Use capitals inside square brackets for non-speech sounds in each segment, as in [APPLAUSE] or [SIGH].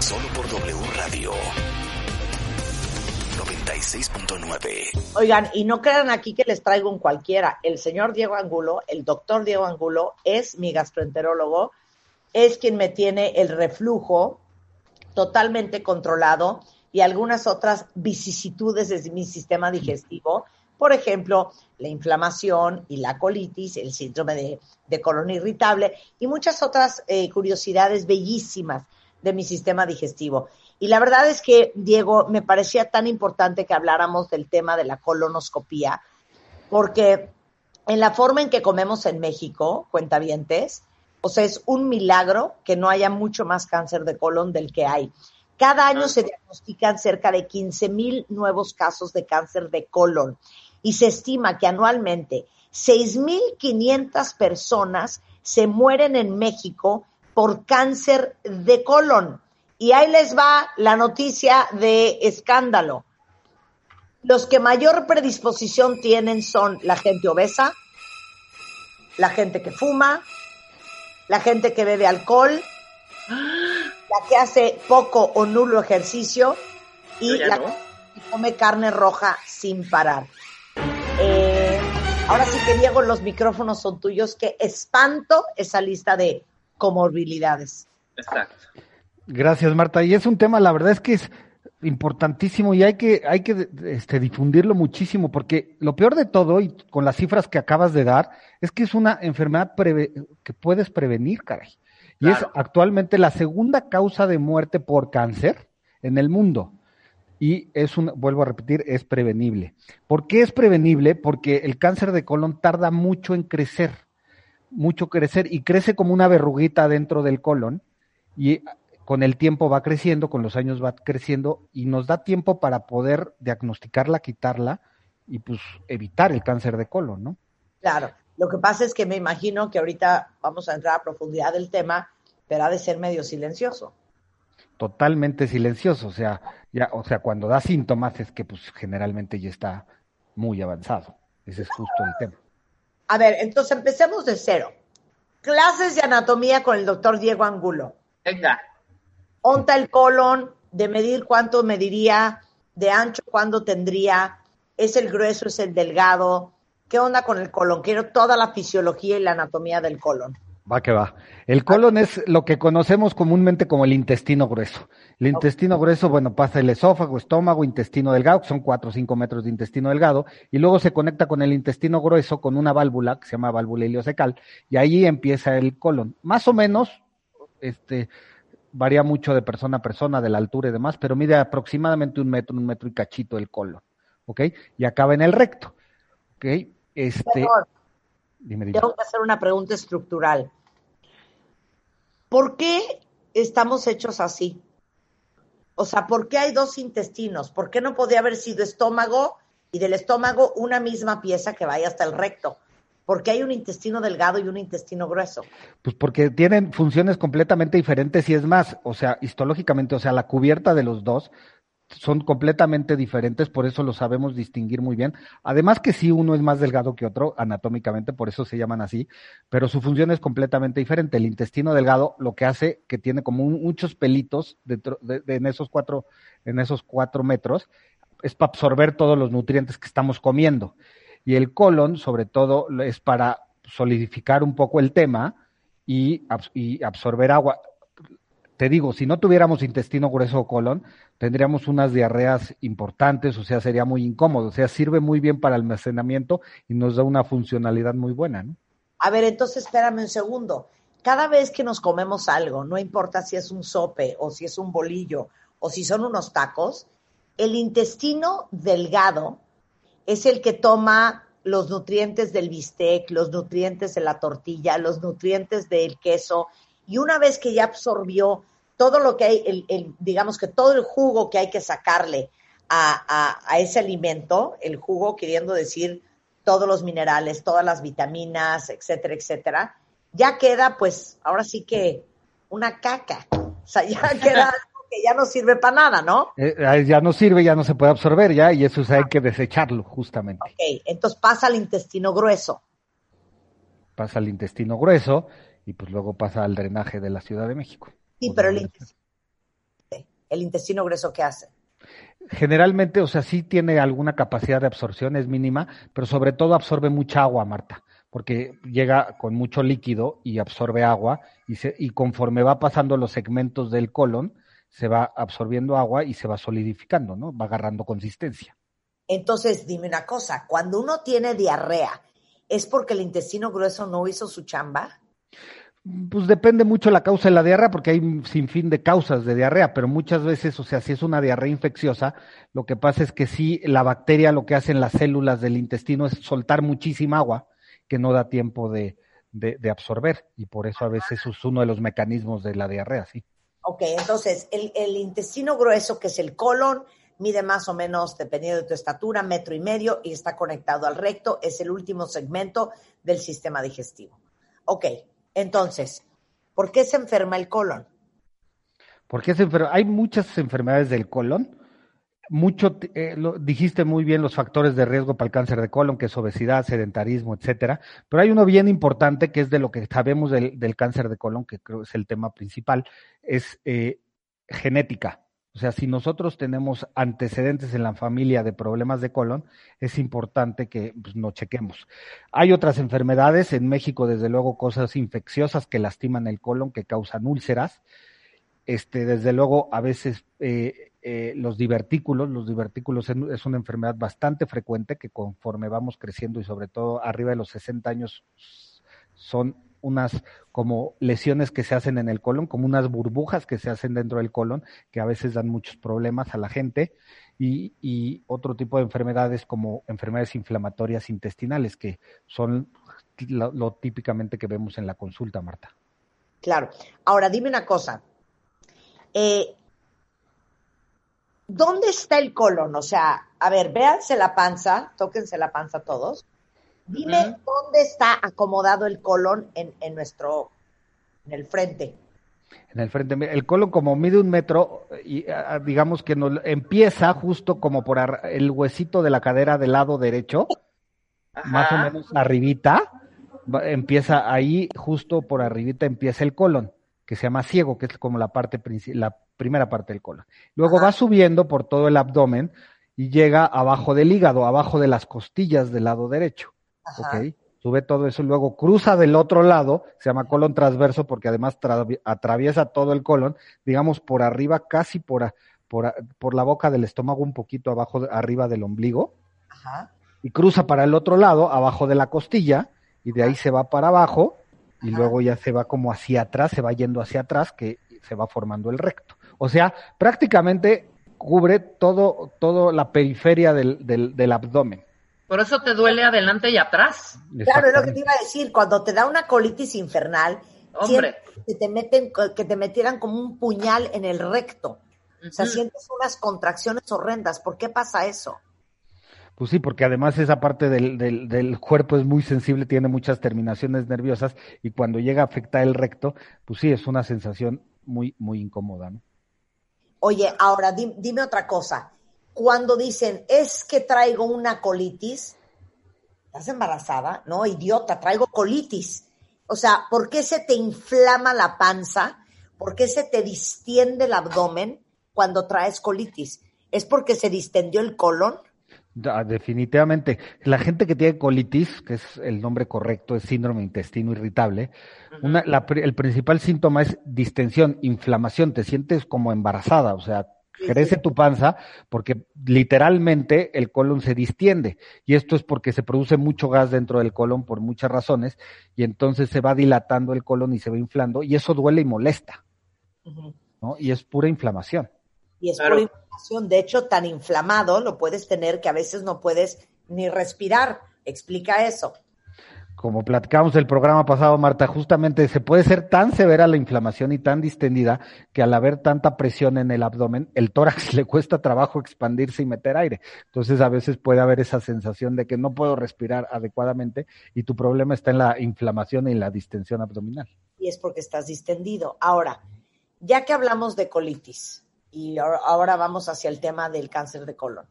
Solo por W Radio 96.9. Oigan, y no crean aquí que les traigo un cualquiera. El señor Diego Angulo, el doctor Diego Angulo, es mi gastroenterólogo, es quien me tiene el reflujo totalmente controlado y algunas otras vicisitudes de mi sistema digestivo. Por ejemplo, la inflamación y la colitis, el síndrome de, colon irritable y muchas otras eh, curiosidades bellísimas de mi sistema digestivo. Y la verdad es que, Diego, me parecía tan importante que habláramos del tema de la colonoscopía, porque en la forma en que comemos en México, cuentavientes, o sea, es un milagro que no haya mucho más cáncer de colon del que hay. Cada año se diagnostican cerca de 15 mil nuevos casos de cáncer de colon y se estima que anualmente 6.500 personas se mueren en México por cáncer de colon. Y ahí les va la noticia de escándalo. Los que mayor predisposición tienen son la gente obesa, la gente que fuma, la gente que bebe alcohol, la que hace poco o nulo ejercicio y la que come carne roja sin parar. Ahora sí que Diego, los micrófonos son tuyos, que espanto esa lista de comorbilidades. Exacto. Gracias, Marta. Y es un tema, la verdad es que es importantísimo y hay que, hay que este, difundirlo muchísimo, porque lo peor de todo, y con las cifras que acabas de dar, es que es una enfermedad que puedes prevenir, caray. Y es actualmente la segunda causa de muerte por cáncer en el mundo. Y es un, vuelvo a repetir, es prevenible. ¿Por qué es prevenible? Porque el cáncer de colon tarda mucho en crecer, mucho crecer, y crece como una verruguita dentro del colon. Y con el tiempo va creciendo, con los años va creciendo y nos da tiempo para poder diagnosticarla, quitarla y pues evitar el cáncer de colon, ¿no? Claro, lo que pasa es que me imagino que ahorita vamos a entrar a profundidad del tema, pero ha de ser medio silencioso. Totalmente silencioso, o sea, ya, o sea, cuando da síntomas es que pues generalmente ya está muy avanzado. Ese es justo el tema. A ver, entonces empecemos de cero. Clases de anatomía con el doctor Diego Angulo. Venga onta el colon, de medir cuánto mediría, de ancho cuándo tendría, es el grueso, es el delgado, qué onda con el colon, quiero toda la fisiología y la anatomía del colon. Va que va. El colon es lo que conocemos comúnmente como el intestino grueso. El intestino grueso, bueno, pasa el esófago, estómago, intestino delgado, que son cuatro o cinco metros de intestino delgado, y luego se conecta con el intestino grueso con una válvula que se llama válvula iliocecal, y ahí empieza el colon. Más o menos, este, varía mucho de persona a persona, de la altura y demás, pero mide aproximadamente un metro, un metro y cachito el colon, ¿ok? Y acaba en el recto, ¿ok? Este, Tengo que hacer una pregunta estructural. ¿Por qué estamos hechos así? O sea, ¿por qué hay dos intestinos? ¿Por qué no podía haber sido estómago y del estómago una misma pieza que vaya hasta el recto? porque hay un intestino delgado y un intestino grueso? Pues porque tienen funciones completamente diferentes y es más, o sea, histológicamente, o sea, la cubierta de los dos son completamente diferentes, por eso lo sabemos distinguir muy bien. Además que sí, uno es más delgado que otro anatómicamente, por eso se llaman así, pero su función es completamente diferente. El intestino delgado lo que hace que tiene como muchos pelitos dentro de, en esos cuatro, en esos cuatro metros, es para absorber todos los nutrientes que estamos comiendo y el colon, sobre todo, es para solidificar un poco el tema y, absorber agua. Te digo, si no tuviéramos intestino grueso o colon, tendríamos unas diarreas importantes, o sea, sería muy incómodo, o sea, sirve muy bien para almacenamiento y nos da una funcionalidad muy buena, ¿no? A ver, entonces espérame un segundo. Cada vez que nos comemos algo, no importa si es un sope o si es un bolillo o si son unos tacos, el intestino delgado es el que toma los nutrientes del bistec, los nutrientes de la tortilla, los nutrientes del queso, y una vez que ya absorbió todo lo que hay, el, digamos que todo el jugo que hay que sacarle a, ese alimento, el jugo queriendo decir todos los minerales, todas las vitaminas, etcétera, etcétera, ya queda pues ahora sí que una caca. O sea, ya [LAUGHS] queda que ya no sirve para nada, ¿no? Eh, ya no sirve, ya no se puede absorber ya, y eso hay que desecharlo, justamente. Ok, entonces pasa al intestino grueso. Pasa al intestino grueso y pues luego pasa al drenaje de la Ciudad de México. Sí, pero el intestino, el intestino grueso, ¿qué hace? Generalmente, o sea, sí tiene alguna capacidad de absorción, es mínima, pero sobre todo absorbe mucha agua, Marta, porque llega con mucho líquido y absorbe agua y, se, y conforme va pasando los segmentos del colon, se va absorbiendo agua y se va solidificando, ¿no? Va agarrando consistencia. Entonces, dime una cosa, cuando uno tiene diarrea, ¿es porque el intestino grueso no hizo su chamba? Pues depende mucho la causa de la diarrea, porque hay un sinfín de causas de diarrea, pero muchas veces, o sea, si es una diarrea infecciosa, lo que pasa es que sí, la bacteria lo que hace en las células del intestino es soltar muchísima agua que no da tiempo de, de, de absorber, y por eso a veces es uno de los mecanismos de la diarrea, sí. Ok, entonces el, el, intestino grueso, que es el colon, mide más o menos, dependiendo de tu estatura, metro y medio y está conectado al recto, es el último segmento del sistema digestivo. Ok, entonces, ¿por qué se enferma el colon? ¿Por qué se enferma? Hay muchas enfermedades del colon. Mucho, eh, lo, dijiste muy bien los factores de riesgo para el cáncer de colon, que es obesidad, sedentarismo, etcétera. Pero hay uno bien importante que es de lo que sabemos del, del cáncer de colon, que creo es el tema principal, es eh, genética. O sea, si nosotros tenemos antecedentes en la familia de problemas de colon, es importante que pues, nos chequemos. Hay otras enfermedades, en México desde luego cosas infecciosas que lastiman el colon, que causan úlceras. Este, desde luego, a veces eh, eh, los divertículos, los divertículos es una enfermedad bastante frecuente que conforme vamos creciendo y sobre todo arriba de los 60 años son unas como lesiones que se hacen en el colon, como unas burbujas que se hacen dentro del colon, que a veces dan muchos problemas a la gente, y, otro tipo de enfermedades como enfermedades inflamatorias intestinales, que son lo, lo, típicamente que vemos en la consulta, Marta. Claro. Ahora, dime una cosa. Eh, ¿Dónde está el colon? O sea, a ver, véanse la panza, tóquense la panza todos. Dime uh -huh. dónde está acomodado el colon en, en, nuestro, en el frente. En el frente, el colon como mide un metro y digamos que nos empieza justo como por el huesito de la cadera del lado derecho, Ajá. más o menos arribita, empieza ahí justo por arribita empieza el colon, que se llama ciego, que es como la parte la primera parte del colon. Luego Ajá. va subiendo por todo el abdomen y llega abajo del hígado, abajo de las costillas del lado derecho. Ajá. ¿ok? Sube todo eso y luego cruza del otro lado, se llama colon transverso porque además atraviesa todo el colon, digamos por arriba, casi por, a, por, a, por la boca del estómago, un poquito abajo, arriba del ombligo, Ajá. y cruza para el otro lado, abajo de la costilla, y de ahí se va para abajo, y luego ya se va como hacia atrás, se va yendo hacia atrás, que se va formando el recto. O sea, prácticamente cubre todo, todo la periferia del, del, del abdomen. Por eso te duele adelante y atrás. Claro, es lo que te iba a decir. Cuando te da una colitis infernal, Hombre. que te meten, que te metieran como un puñal en el recto. Uh -huh. O sea, sientes unas contracciones horrendas. ¿Por qué pasa eso? Pues sí, porque además esa parte del, del, del, cuerpo es muy sensible, tiene muchas terminaciones nerviosas y cuando llega a afectar el recto, pues sí, es una sensación muy, muy incómoda, ¿no? Oye, ahora dime, dime otra cosa cuando dicen, es que traigo una colitis, ¿estás embarazada? No, idiota, traigo colitis. O sea, ¿por qué se te inflama la panza? ¿Por qué se te distiende el abdomen cuando traes colitis? ¿Es porque se distendió el colon? Definitivamente. La gente que tiene colitis, que es el nombre correcto, es síndrome de intestino irritable, uh -huh. una, la, el principal síntoma es distensión, inflamación, te sientes como embarazada, o sea, crece tu panza porque literalmente el colon se distiende y esto es porque se produce mucho gas dentro del colon por muchas razones y entonces se va dilatando el colon y se va inflando y eso duele y molesta, uh -huh. ¿no? Y es pura inflamación. Y es claro. pura inflamación, de hecho tan inflamado lo puedes tener que a veces no puedes ni respirar. Explica eso como platicamos el programa pasado, Marta, justamente se puede ser tan severa la inflamación y tan distendida que al haber tanta presión en el abdomen, el tórax [LAUGHS] le cuesta trabajo expandirse y meter aire. Entonces a veces puede haber esa sensación de que no puedo respirar adecuadamente y tu problema está en la inflamación y la distensión abdominal. Y es porque estás distendido. Ahora, ya que hablamos de colitis y ahora vamos hacia el tema del cáncer de colon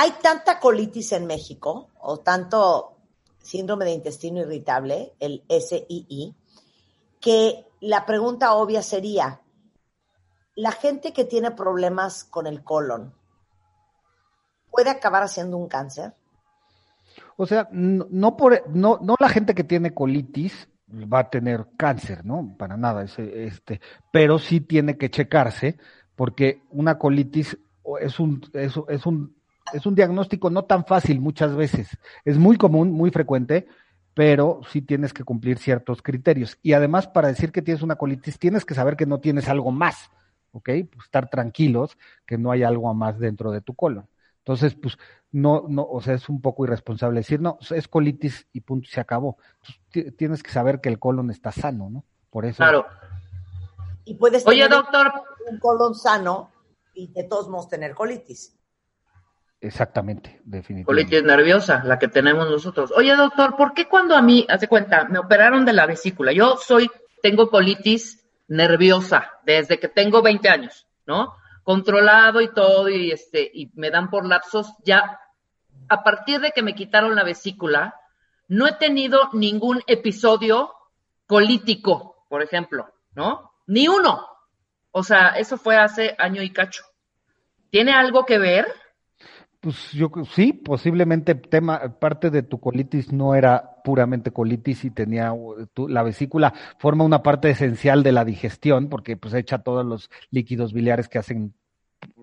hay tanta colitis en México o tanto síndrome de intestino irritable, el SII, que la pregunta obvia sería, la gente que tiene problemas con el colon, ¿puede acabar haciendo un cáncer? O sea, no, por, no, la gente que tiene colitis va a tener cáncer, ¿no? Para nada, ese, este, pero sí tiene que checarse, porque una colitis es un, es un, es un diagnóstico no tan fácil muchas veces. Es muy común, muy frecuente, pero sí tienes que cumplir ciertos criterios. Y además, para decir que tienes una colitis, tienes que saber que no tienes algo más, ¿ok? Pues estar tranquilos que no hay algo más dentro de tu colon. Entonces, pues, no, no, o sea, es un poco irresponsable decir, no, es colitis y punto, se acabó. Entonces, tienes que saber que el colon está sano, ¿no? Por eso. Claro. Y puedes Oye, tener doctor, un colon sano y de todos modos tener colitis. Exactamente, definitivamente. colitis nerviosa, la que tenemos nosotros. Oye, doctor, ¿por qué cuando a mí, hace cuenta, me operaron de la vesícula? Yo soy, tengo colitis nerviosa desde que tengo 20 años, ¿no? Controlado y todo, y este, y me dan por lapsos. Ya, a partir de que me quitaron la vesícula, no he tenido ningún episodio colítico, por ejemplo, ¿no? Ni uno. O sea, eso fue hace año y cacho. ¿Tiene algo que ver? Pues yo sí, posiblemente tema, parte de tu colitis no era puramente colitis y tenía uh, tu- la vesícula forma una parte esencial de la digestión porque pues echa todos los líquidos biliares que hacen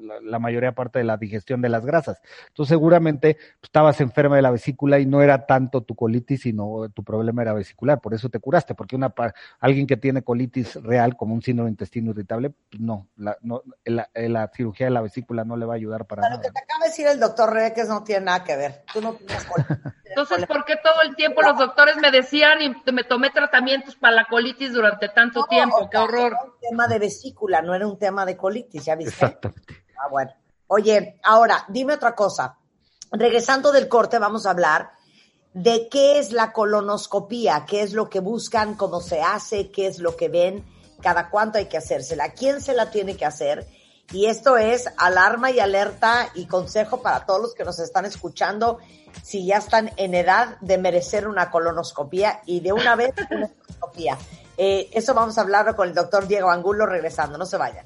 la, la mayoría parte de la digestión de las grasas. Entonces seguramente pues, estabas enferma de la vesícula y no era tanto tu colitis, sino tu problema era vesicular, por eso te curaste, porque una alguien que tiene colitis real como un síndrome de intestino irritable, pues no, la, no la, la cirugía de la vesícula no le va a ayudar para lo nada. que te acaba de decir el doctor Reques no tiene nada que ver. Tú no tienes colitis. [LAUGHS] Entonces, ¿por qué todo el tiempo los doctores me decían y me tomé tratamientos para la colitis durante tanto No, tiempo? ¡Qué horror! Era un tema de vesícula, no era un tema de colitis, ¿ya viste? Exactamente. Ah, bueno. Oye, ahora, dime otra cosa. Regresando del corte, vamos a hablar de qué es la colonoscopía, qué es lo que buscan, cómo se hace, qué es lo que ven, cada cuánto hay que hacérsela, quién se la tiene que hacer. Y esto es alarma y alerta y consejo para todos los que nos están escuchando si ya están en edad de merecer una colonoscopía y de una vez una colonoscopía. Eh, eso vamos a hablarlo con el doctor Diego Angulo regresando, no se vayan.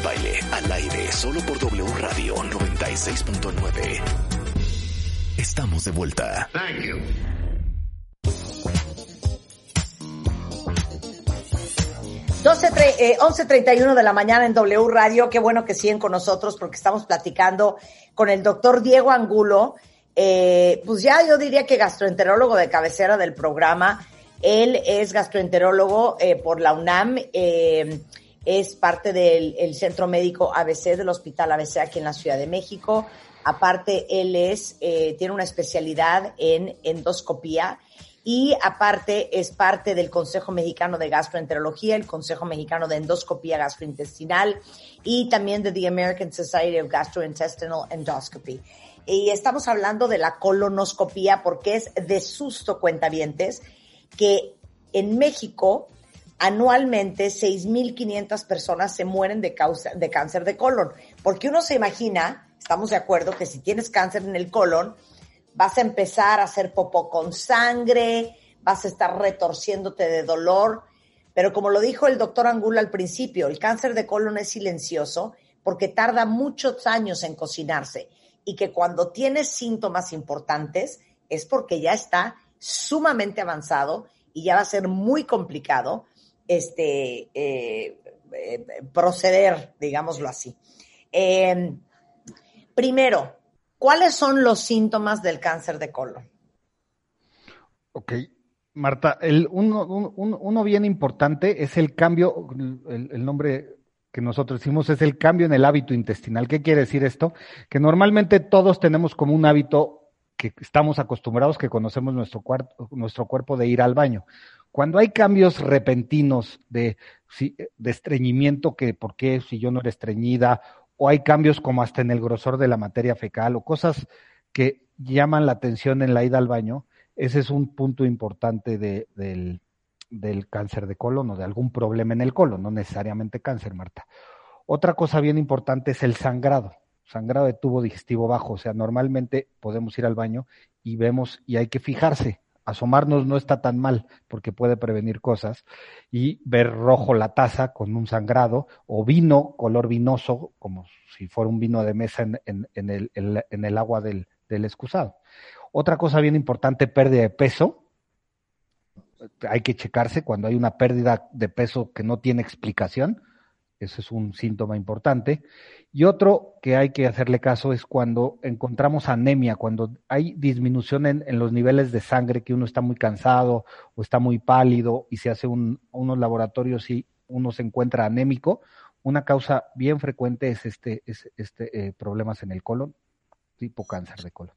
De Baile, al aire, solo por W Radio 96.9. Estamos de vuelta. 12, tre- eh, 11.31 de la mañana en W Radio. Qué bueno que siguen con nosotros porque estamos platicando con el doctor Diego Angulo. eh, pues ya yo diría que gastroenterólogo de cabecera del programa. Él es gastroenterólogo eh, por la UNAM. eh, es parte del el Centro Médico ABC del Hospital ABC aquí en la Ciudad de México. Aparte, él es, eh, tiene una especialidad en endoscopía y aparte es parte del Consejo Mexicano de Gastroenterología, el Consejo Mexicano de Endoscopía Gastrointestinal y también de the American Society of Gastrointestinal Endoscopy. Y estamos hablando de la colonoscopía porque es de susto cuentavientes que en México anualmente 6.500 personas se mueren de, causa, de cáncer de colon. Porque uno se imagina, estamos de acuerdo, que si tienes cáncer en el colon, vas a empezar a hacer popó con sangre, vas a estar retorciéndote de dolor. Pero como lo dijo el doctor Angulo al principio, el cáncer de colon es silencioso porque tarda muchos años en cocinarse y que cuando tienes síntomas importantes es porque ya está sumamente avanzado y ya va a ser muy complicado este, eh, eh, proceder, digámoslo así. Eh, primero, ¿cuáles son los síntomas del cáncer de colon? Ok, Marta, el, uno, un- un- uno bien importante es el cambio, el, nombre que nosotros hicimos es el cambio en el hábito intestinal. ¿Qué quiere decir esto? Que normalmente todos tenemos como un hábito que estamos acostumbrados, que conocemos nuestro, cuar- nuestro cuerpo de ir al baño. Cuando hay cambios repentinos de, de estreñimiento, que por qué si yo no era estreñida, o hay cambios como hasta en el grosor de la materia fecal, o cosas que llaman la atención en la ida al baño, ese es un punto importante de- del, del cáncer de colon o de algún problema en el colon, no necesariamente cáncer, Marta. Otra cosa bien importante es el sangrado, sangrado de tubo digestivo bajo, o sea, normalmente podemos ir al baño y vemos y hay que fijarse, asomarnos no está tan mal porque puede prevenir cosas y ver rojo la taza con un sangrado o vino color vinoso como si fuera un vino de mesa en, el agua del, del excusado. Otra cosa bien importante, pérdida de peso. Hay que checarse cuando hay una pérdida de peso que no tiene explicación. Ese es un síntoma importante. Y otro que hay que hacerle caso es cuando encontramos anemia, cuando hay disminución en, en los niveles de sangre, que uno está muy cansado o está muy pálido y se hace un- unos laboratorios y uno se encuentra anémico. Una causa bien frecuente es este, es este eh, problemas en el colon, tipo cáncer de colon.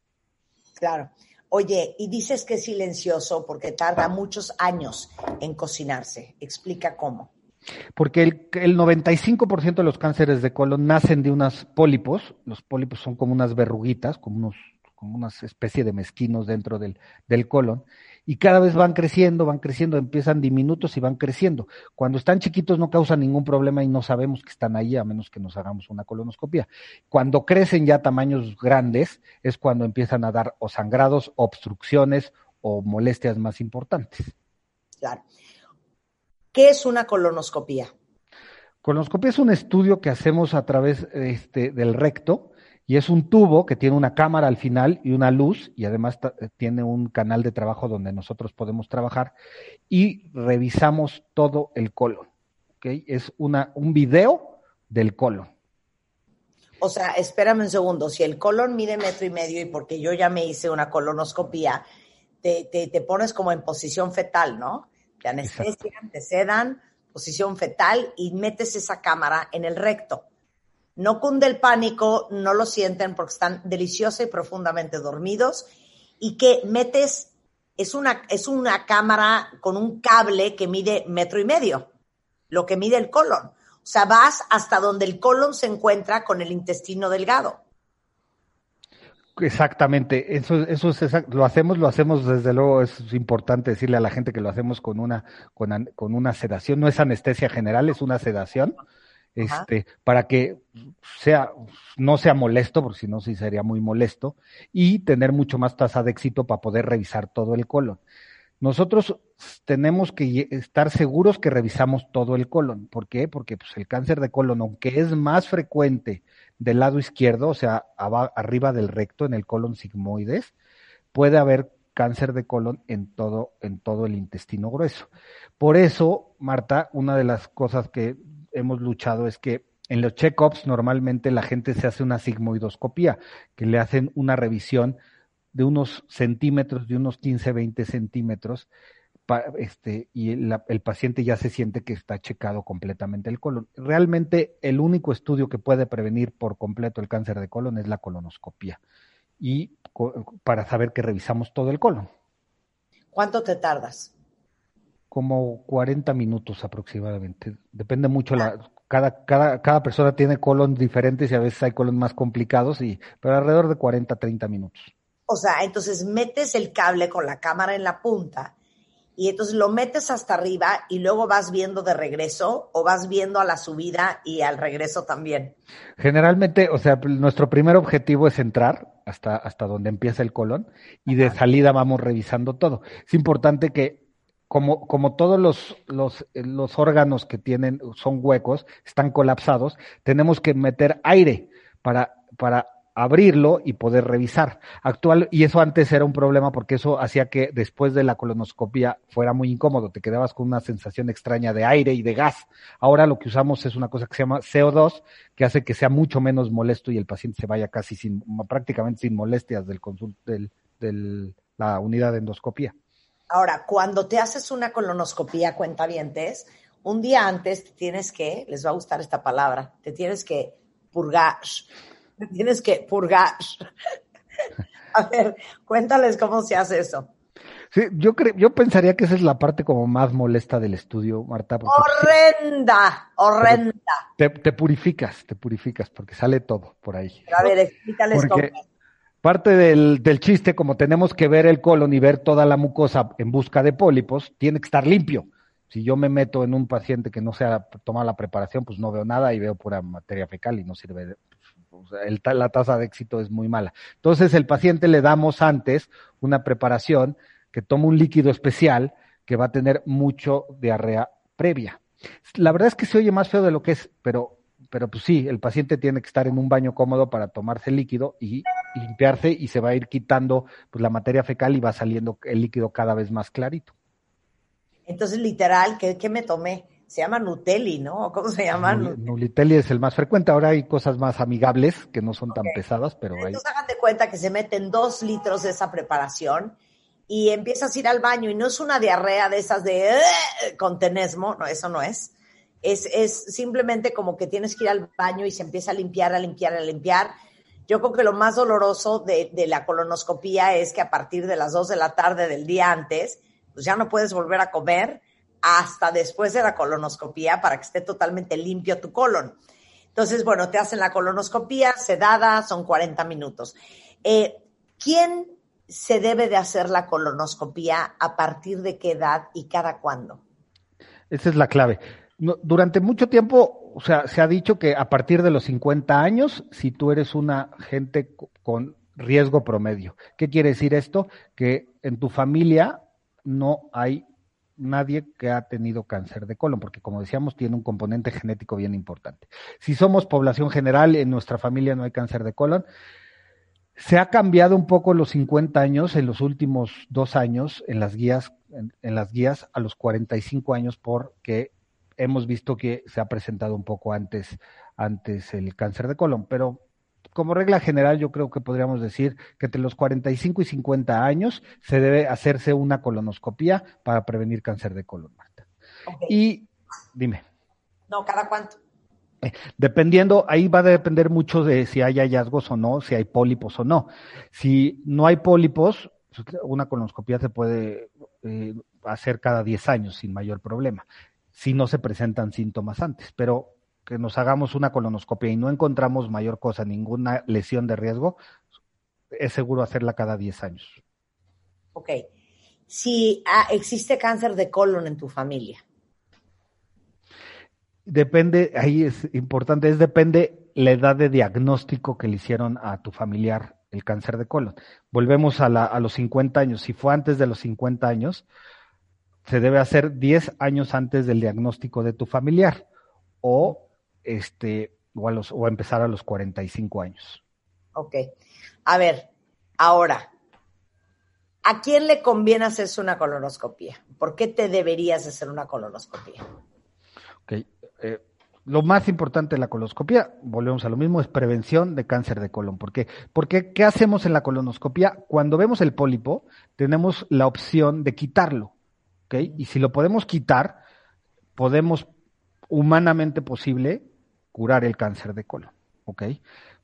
Claro. Oye, y dices que es silencioso porque tarda muchos años en cocinarse. Explica cómo. Porque el, el 95% de los cánceres de colon nacen de unos pólipos. Los pólipos son como unas verruguitas, como unos como una especie de mezquinos dentro del, del colon. Y cada vez van creciendo, van creciendo, empiezan diminutos y van creciendo. Cuando están chiquitos no causan ningún problema y no sabemos que están ahí a menos que nos hagamos una colonoscopia. Cuando crecen ya tamaños grandes es cuando empiezan a dar o sangrados, obstrucciones o molestias más importantes. Claro. ¿Qué es una colonoscopía? Colonoscopia es un estudio que hacemos a través este, del recto y es un tubo que tiene una cámara al final y una luz y además tiene un canal de trabajo donde nosotros podemos trabajar y revisamos todo el colon. ¿ok? Es una, un video del colon. O sea, espérame un segundo. Si el colon mide metro y medio y porque yo ya me hice una colonoscopía, te, te, te pones como en posición fetal, ¿no? Te anestesian, te sedan, posición fetal y metes esa cámara en el recto. No cunde el pánico, no lo sienten porque están deliciosa y profundamente dormidos y que metes, es una, es una cámara con un cable que mide metro y medio, lo que mide el colon. O sea, vas hasta donde el colon se encuentra con el intestino delgado. Exactamente, eso, eso es exact- lo hacemos, lo hacemos desde luego, es importante decirle a la gente que lo hacemos con una, con, una sedación, no es anestesia general, es una sedación, Ajá. este, para que sea, no sea molesto, porque si no sí sería muy molesto, y tener mucho más tasa de éxito para poder revisar todo el colon. Nosotros tenemos que estar seguros que revisamos todo el colon. ¿Por qué? Porque pues, el cáncer de colon, aunque es más frecuente del lado izquierdo, o sea, arriba del recto, en el colon sigmoides, puede haber cáncer de colon en todo, en todo el intestino grueso. Por eso, Marta, una de las cosas que hemos luchado es que en los check-ups normalmente la gente se hace una sigmoidoscopía, que le hacen una revisión de unos centímetros, de unos 15, 20 centímetros, este, y el, la- el paciente ya se siente que está checado completamente el colon. Realmente el único estudio que puede prevenir por completo el cáncer de colon es la colonoscopia. Y co- para saber que revisamos todo el colon, ¿Cuánto te tardas? como 40 minutos aproximadamente. Depende mucho la cada, cada, cada persona tiene colon diferentes y a veces hay colon más complicados y pero alrededor de 40, 30 minutos. O sea, entonces metes el cable con la cámara en la punta y entonces lo metes hasta arriba y luego vas viendo de regreso o vas viendo a la subida y al regreso también. Generalmente, o sea, nuestro primer objetivo es entrar hasta, hasta donde empieza el colon y de salida vamos revisando todo. Es importante que, como, como todos los, los, los órganos que tienen, son huecos, están colapsados, tenemos que meter aire para, para abrirlo y poder revisar. Actual, y eso antes era un problema porque eso hacía que después de la colonoscopia fuera muy incómodo, te quedabas con una sensación extraña de aire y de gas. Ahora lo que usamos es una cosa que se llama CO2, que hace que sea mucho menos molesto y el paciente se vaya casi sin, prácticamente sin molestias del del, del, la unidad de endoscopia. Ahora, cuando te haces una colonoscopía, cuentavientes, un día antes te tienes que, les va a gustar esta palabra, te tienes que purgar. Te tienes que purgar. A ver, cuéntales cómo se hace eso. Sí, yo creo, yo pensaría que esa es la parte como más molesta del estudio, Marta, Horrenda, horrenda. te, te purificas, te purificas, porque sale todo por ahí. A ver, explícales Porque cómo. parte del, del chiste, como tenemos que ver el colon y ver toda la mucosa en busca de pólipos, tiene que estar limpio. Si yo me meto en un paciente que no se ha tomado la preparación, pues no veo nada y veo pura materia fecal y no sirve. La tasa de éxito es muy mala. Entonces, el paciente le damos antes una preparación que toma un líquido especial que va a tener mucho diarrea previa. La verdad es que se oye más feo de lo que es, pero, pero pues sí, el paciente tiene que estar en un baño cómodo para tomarse el líquido y limpiarse y se va a ir quitando pues, la materia fecal y va saliendo el líquido cada vez más clarito. Entonces, literal, ¿qué, qué me tomé? Se llama Nutelli, ¿no? ¿Cómo se llama? Nul- Nulitelli es el más frecuente. Ahora hay cosas más amigables que no son tan pesadas, pero hay. Entonces hagan de cuenta que se meten dos litros de esa preparación y empiezas a ir al baño y no es una diarrea de esas de "Ugh", con tenesmo, no, eso no es. Es, es simplemente como que tienes que ir al baño y se empieza a limpiar, a limpiar, a limpiar. Yo creo que lo más doloroso de, de la colonoscopía es que a partir de las 2 de la tarde del día antes, pues ya no puedes volver a comer hasta después de la colonoscopía para que esté totalmente limpio tu colon. Entonces, bueno, te hacen la colonoscopía sedada, son 40 minutos. Eh, ¿Quién se debe de hacer la colonoscopía a partir de qué edad y cada cuándo? Esa es la clave. Durante mucho tiempo, o sea, se ha dicho que a partir de los 50 años, si tú eres una gente co- con riesgo promedio. ¿Qué quiere decir esto? Que en tu familia no hay nadie que ha tenido cáncer de colon, porque como decíamos, tiene un componente genético bien importante. Si somos población general, en nuestra familia no hay cáncer de colon. Se ha cambiado un poco los 50 años en los últimos dos años en las guías, en, las guías a los 45 años porque hemos visto que se ha presentado un poco antes, antes el cáncer de colon, pero como regla general yo creo que podríamos decir que entre los 45 y 50 años se debe hacerse una colonoscopía para prevenir cáncer de colon, Marta. Y dime. No, ¿cada cuánto? Dependiendo, ahí va a depender mucho de si hay hallazgos o no, si hay pólipos o no. Si no hay pólipos, pues, una colonoscopia se puede eh, hacer cada 10 años sin mayor problema, si no se presentan síntomas antes. Pero que nos hagamos una colonoscopia y no encontramos mayor cosa, ninguna lesión de riesgo, es seguro hacerla cada 10 años. Ok. Si ah, existe cáncer de colon en tu familia, Depende, ahí es importante, es depende la edad de diagnóstico que le hicieron a tu familiar el cáncer de colon. Volvemos a, la, a los 50 años. Si fue antes de los 50 años, se debe hacer 10 años antes del diagnóstico de tu familiar o, este, o, a los, o empezar a los 45 años. ok. A ver, ahora, ¿a quién le conviene hacerse una colonoscopia? ¿Por qué te deberías hacer una colonoscopia? Ok, eh, lo más importante de la coloscopia, volvemos a lo mismo, es prevención de cáncer de colon. ¿Por qué? Porque ¿qué hacemos en la colonoscopia? Cuando vemos el pólipo, tenemos la opción de quitarlo. ¿ok? Y si lo podemos quitar, podemos, humanamente posible, curar el cáncer de colon. ¿ok?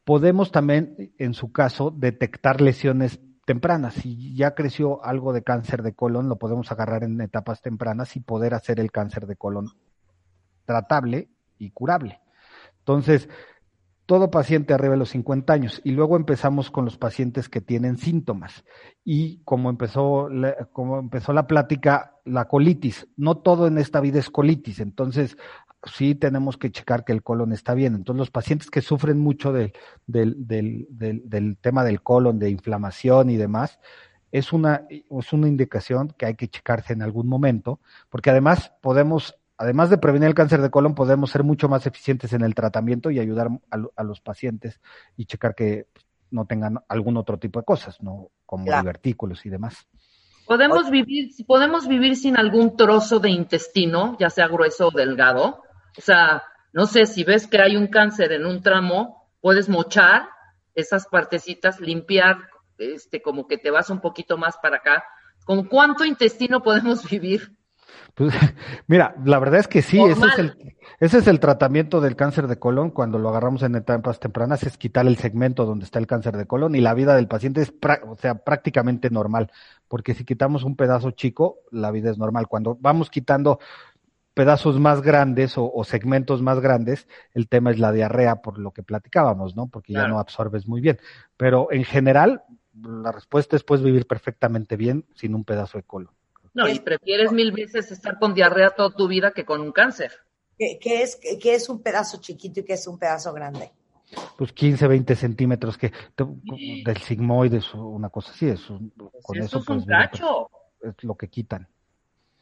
Podemos también, en su caso, detectar lesiones tempranas. Si ya creció algo de cáncer de colon, lo podemos agarrar en etapas tempranas y poder hacer el cáncer de colon tratable y curable. Entonces, todo paciente arriba de los 50 años y luego empezamos con los pacientes que tienen síntomas. Y como empezó la, como empezó la plática, la colitis, no todo en esta vida es colitis, entonces sí tenemos que checar que el colon está bien. Entonces, los pacientes que sufren mucho del, del, del, del, tema del colon, de inflamación y demás, es una, es una indicación que hay que checarse en algún momento, porque además podemos además de prevenir el cáncer de colon, podemos ser mucho más eficientes en el tratamiento y ayudar a, a los pacientes y checar que no tengan algún otro tipo de cosas, no como Claro. divertículos y demás. Podemos vivir, si podemos vivir sin algún trozo de intestino, ya sea grueso o delgado. O sea, no sé, si ves que hay un cáncer en un tramo, puedes mochar esas partecitas, limpiar, este, como que te vas un poquito más para acá, ¿Con cuánto intestino podemos [LAUGHS] vivir? Pues, [LAUGHS] mira, la verdad es que sí, ese es, el, ese es el tratamiento del cáncer de colon cuando lo agarramos en etapas tempranas, es quitar el segmento donde está el cáncer de colon y la vida del paciente es o sea, prácticamente normal, porque si quitamos un pedazo chico, la vida es normal. Cuando vamos quitando pedazos más grandes o, o segmentos más grandes, el tema es la diarrea por lo que platicábamos, ¿no? Porque ya no absorbes muy bien. Pero en general, la respuesta es puedes vivir perfectamente bien sin un pedazo de colon. No, y prefieres mil veces estar con diarrea toda tu vida que con un cáncer. ¿Qué, qué es, qué es un pedazo chiquito y qué es un pedazo grande? pues 15, 20 centímetros que te- del sigmoides o una cosa así, eso, con Eso eso es pues un cacho. es lo que quitan.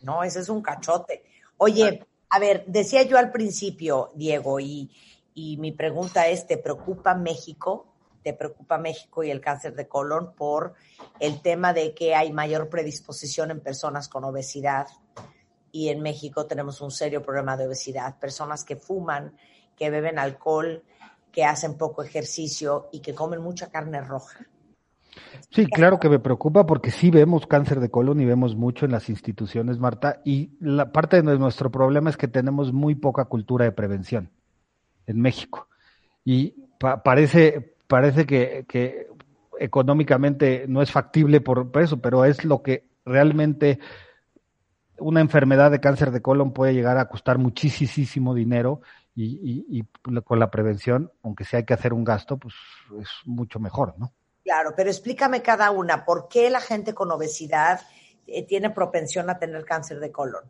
No, ese es un cachote. Oye, a ver, decía yo al principio, Diego, y, y mi pregunta es, ¿te preocupa México? ¿Te preocupa México y el cáncer de colon por el tema de que hay mayor predisposición en personas con obesidad? Y en México tenemos un serio problema de obesidad. Personas que fuman, que beben alcohol, que hacen poco ejercicio y que comen mucha carne roja. Sí, claro que me preocupa porque sí vemos cáncer de colon y vemos mucho en las instituciones, Marta, y la parte de nuestro problema es que tenemos muy poca cultura de prevención en México. Y pa- parece, parece que, que económicamente no es factible por, eso, pero es lo que realmente una enfermedad de cáncer de colon puede llegar a costar muchísimo dinero y, y- y con la prevención, aunque sí hay que hacer un gasto, pues es mucho mejor, ¿no? Claro, pero explícame cada una, ¿por qué la gente con obesidad eh, tiene propensión a tener cáncer de colon?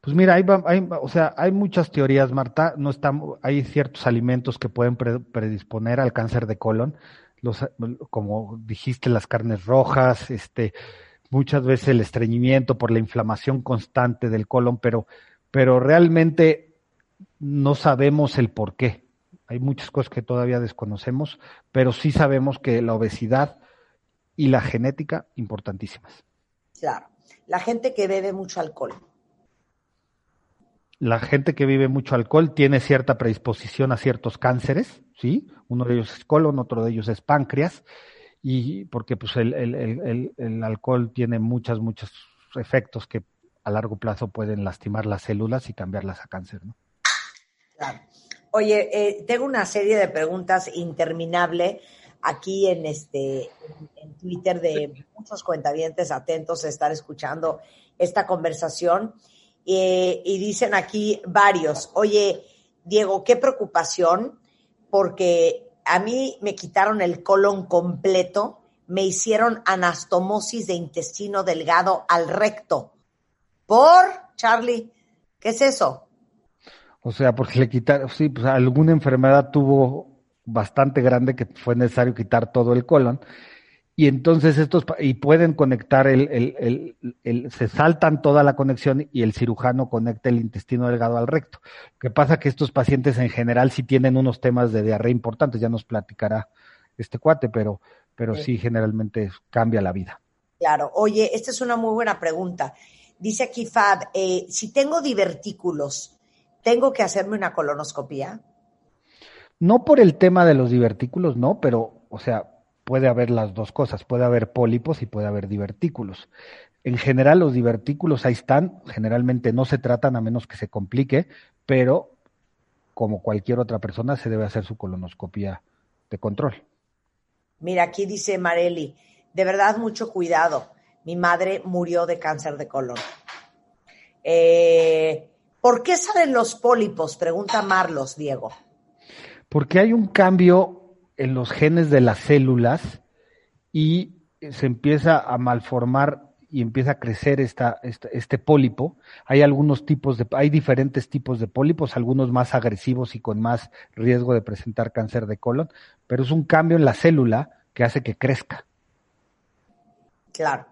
Pues mira, hay, hay- o sea, hay muchas teorías, Marta. No estamos, hay ciertos alimentos que pueden pre- predisponer al cáncer de colon, los, como dijiste, las carnes rojas, este, muchas veces el estreñimiento por la inflamación constante del colon, pero, pero realmente no sabemos el por qué. Hay muchas cosas que todavía desconocemos, pero sí sabemos que la obesidad y la genética importantísimas. Claro, la gente que bebe mucho alcohol. La gente que vive mucho alcohol tiene cierta predisposición a ciertos cánceres, ¿sí? Uno de ellos es colon, otro de ellos es páncreas, y porque pues el, el, el, el- alcohol tiene muchas, muchos efectos que a largo plazo pueden lastimar las células y cambiarlas a cáncer, ¿no? Claro. Oye, eh, tengo una serie de preguntas interminable aquí en este en Twitter de muchos cuentavientes atentos a estar escuchando esta conversación. Eh, y dicen aquí varios, oye, Diego, qué preocupación, porque a mí me quitaron el colon completo, me hicieron anastomosis de intestino delgado al recto. ¿Por, Charlie? ¿Qué es eso? O sea, porque le quitaron, sí, pues alguna enfermedad tuvo bastante grande que fue necesario quitar todo el colon. Y entonces estos, y pueden conectar el, el, el, el- se saltan toda la conexión y el cirujano conecta el intestino delgado al recto. Lo que pasa que estos pacientes en general sí tienen unos temas de diarrea importantes, ya nos platicará este cuate, pero, pero Sí. sí generalmente cambia la vida. Claro. Oye, esta es una muy buena pregunta. Dice aquí Fab, eh, si tengo divertículos, ¿tengo que hacerme una colonoscopía? No por el tema de los divertículos, no, pero, o sea, puede haber las dos cosas, puede haber pólipos y puede haber divertículos. En general, los divertículos ahí están, generalmente no se tratan a menos que se complique, pero como cualquier otra persona se debe hacer su colonoscopia de control. Mira, aquí dice Mareli, de verdad mucho cuidado. Mi madre murió de cáncer de colon. Eh, ¿Por qué salen los pólipos? Pregunta Marlos, Diego. Porque hay un cambio en los genes de las células y se empieza a malformar y empieza a crecer esta, esta- este pólipo. Hay algunos tipos de, hay diferentes tipos de pólipos, algunos más agresivos y con más riesgo de presentar cáncer de colon, pero es un cambio en la célula que hace que crezca. Claro.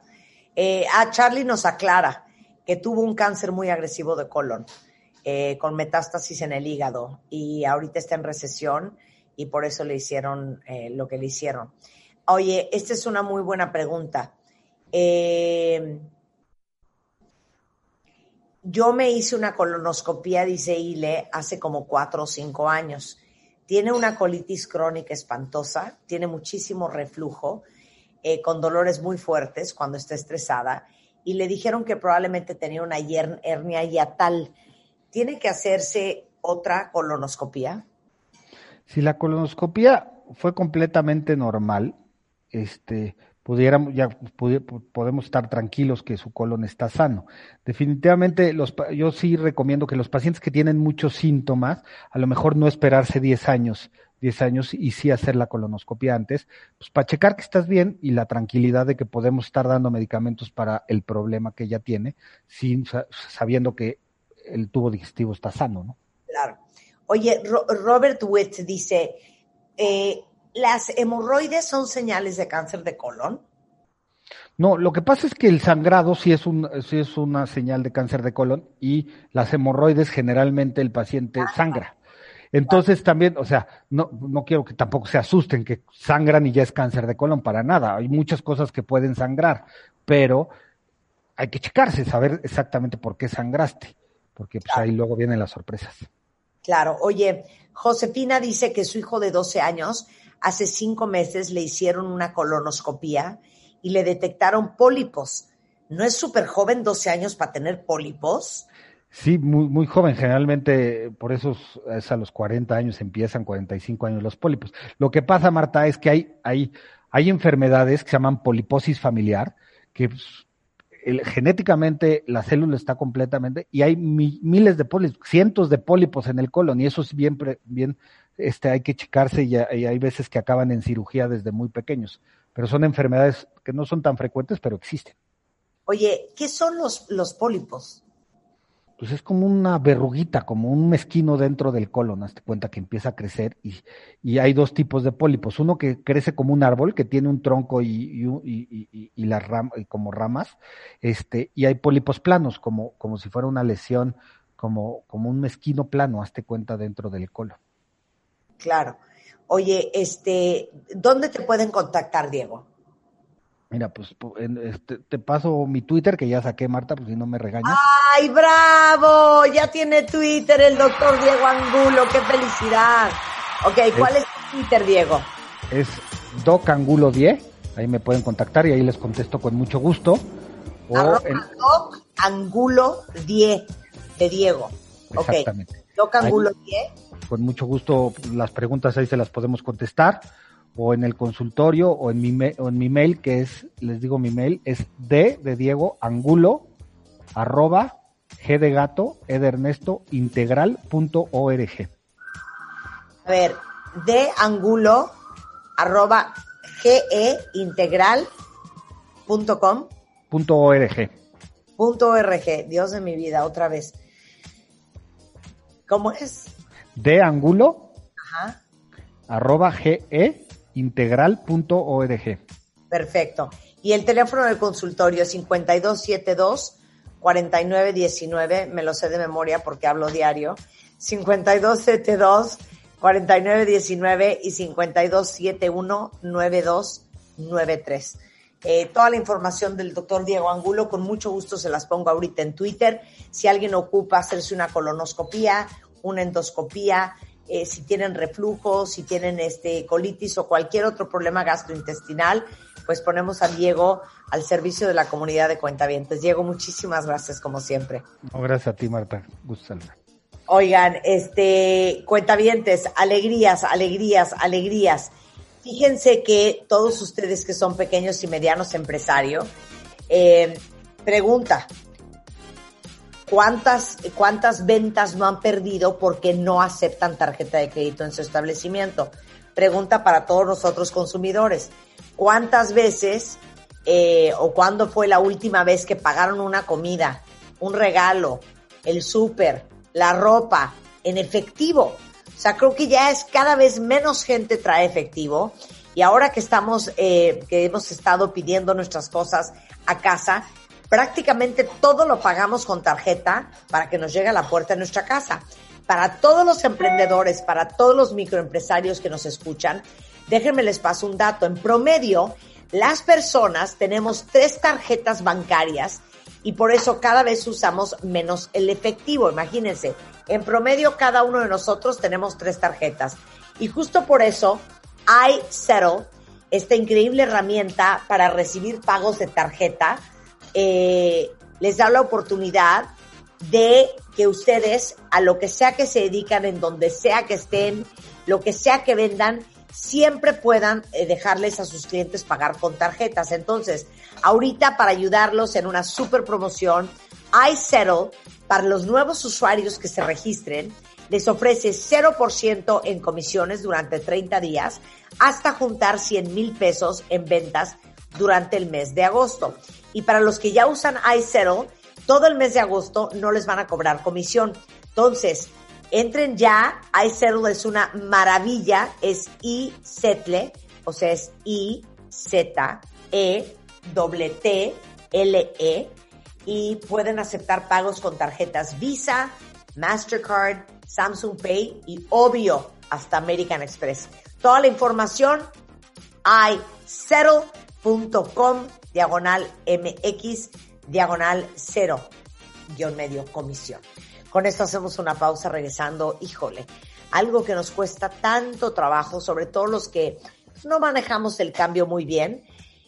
Eh, ah, Charlie nos aclara que tuvo un cáncer muy agresivo de colon, eh, con metástasis en el hígado, y ahorita está en recesión y por eso le hicieron eh, lo que le hicieron. Oye, esta es una muy buena pregunta. Eh, yo me hice una colonoscopía, dice Ile, hace como cuatro o cinco años. Tiene una colitis crónica espantosa, tiene muchísimo reflujo, eh, con dolores muy fuertes cuando está estresada y le dijeron que probablemente tenía una hernia hiatal. ¿Tiene que hacerse otra colonoscopía? Si la colonoscopia fue completamente normal, este, pudiéramos, ya podemos estar tranquilos que su colon está sano. Definitivamente, los, yo sí recomiendo que los pacientes que tienen muchos síntomas, a lo mejor no esperarse 10 años, 10 años y sí hacer la colonoscopia antes, pues para checar que estás bien y la tranquilidad de que podemos estar dando medicamentos para el problema que ella tiene, sin, sa- sabiendo que el tubo digestivo está sano, ¿no? Claro. Oye, Ro- Robert Witt dice, eh, ¿las hemorroides son señales de cáncer de colon? No, lo que pasa es que el sangrado sí es, un, sí es una señal de cáncer de colon y las hemorroides generalmente el paciente sangra. Entonces también, o sea, no, no quiero que tampoco se asusten que sangran y ya es cáncer de colon, para nada. Hay muchas cosas que pueden sangrar, pero hay que checarse, saber exactamente por qué sangraste, porque pues ahí luego vienen las sorpresas. Claro. Oye, Josefina dice que su hijo de 12 años, hace cinco meses le hicieron una colonoscopía y le detectaron pólipos. ¿No es súper joven 12 años para tener pólipos? Sí, muy, muy joven, generalmente por eso es- a los 40 años empiezan, 45 años los pólipos. Lo que pasa, Marta, es que hay, hay, hay enfermedades que se llaman poliposis familiar, que pues, el- genéticamente la célula está completamente, y hay mi- miles de pólipos, cientos de pólipos en el colon, y eso es bien, bien este, hay que checarse, y, y hay veces que acaban en cirugía desde muy pequeños, pero son enfermedades que no son tan frecuentes, pero existen. Oye, ¿qué son los, los pólipos? Pues es como una verruguita, como un mezquino dentro del colon, hazte cuenta que empieza a crecer y, y hay dos tipos de pólipos, uno que crece como un árbol, que tiene un tronco y, y, y- las ram- y como ramas, este, y hay pólipos planos, como, como si fuera una lesión, como, como un mezquino plano, hazte cuenta dentro del colon. Claro. Oye, este, ¿dónde te pueden contactar, Diego? Mira, pues este, te paso mi Twitter, que ya saqué, Marta, pues si no me regañas. ¡Ay, bravo! Ya tiene Twitter el doctor Diego Angulo. ¡Qué felicidad! Ok, ¿cuál es tu Twitter, Diego? es docangulo 10, ahí me pueden contactar y ahí les contesto con mucho gusto. O Arroba en- Doc Angulo 10 de Diego. Exactamente. Doc Angulo 10. con mucho gusto las preguntas ahí se las podemos contestar o en el consultorio o en mi o en mi mail que es les digo mi mail es d de Diego angulo arroba g de gato e de Ernesto integral punto org A ver, de Angulo arroba geintegral.com punto org punto org. Dios de mi vida, otra vez. ¿Cómo es? de angulo Ajá. arroba ge integral punto org Perfecto. Y el teléfono del consultorio es 5272 4919, me lo sé de memoria porque hablo diario. 5272 4919 y 5271 9293. Eh, toda la información del doctor Diego Angulo, con mucho gusto se las pongo ahorita en Twitter. Si alguien ocupa hacerse una colonoscopía, una endoscopía, eh, si tienen reflujo, si tienen este colitis o cualquier otro problema gastrointestinal, pues ponemos a Diego al servicio de la comunidad de cuentavientes. Diego, muchísimas gracias como siempre. No, gracias a ti Marta gusto. Oigan, este, cuentavientes, alegrías, alegrías, alegrías. Fíjense que todos ustedes que son pequeños y medianos empresarios, eh, pregunta, ¿cuántas, ¿cuántas ventas no han perdido porque no aceptan tarjeta de crédito en su establecimiento? Pregunta para todos nosotros consumidores, ¿cuántas veces eh, o cuándo fue la última vez que pagaron una comida, un regalo, el súper, la ropa en efectivo? O sea, creo que ya es cada vez menos gente trae efectivo y ahora que estamos, eh, que hemos estado pidiendo nuestras cosas a casa, prácticamente todo lo pagamos con tarjeta para que nos llegue a la puerta de nuestra casa. Para todos los emprendedores, para todos los microempresarios que nos escuchan, déjenme les paso un dato. En promedio, las personas tenemos tres tarjetas bancarias y por eso cada vez usamos menos el efectivo. Imagínense, en promedio cada uno de nosotros tenemos tres tarjetas. Y justo por eso, iSettle esta increíble herramienta para recibir pagos de tarjeta, eh, les da la oportunidad de que ustedes, a lo que sea que se dedican, en donde sea que estén, lo que sea que vendan, siempre puedan eh, dejarles a sus clientes pagar con tarjetas. Entonces, ahorita para ayudarlos en una super promoción, iSettle, para los nuevos usuarios que se registren, les ofrece 0% en comisiones durante 30 días hasta juntar 100 mil pesos en ventas durante el mes de agosto. Y para los que ya usan iSettle, todo el mes de agosto no les van a cobrar comisión. Entonces, entren ya, iSettle es una maravilla, es iSettle, o sea, es I Z E T T L E y pueden aceptar pagos con tarjetas Visa, Mastercard, Samsung Pay y obvio hasta American Express. Toda la información isettle.com diagonal MX diagonal cero guion medio comisión. Con esto hacemos una pausa regresando, híjole, algo que nos cuesta tanto trabajo, sobre todo los que no manejamos el cambio muy bien,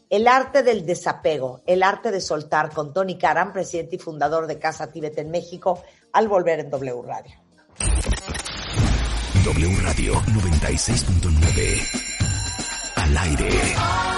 el arte del desapego, el arte de soltar con Tony Karam, presidente y fundador de Casa Tíbet en México, al volver en W Radio. W Radio 96.9. Al aire.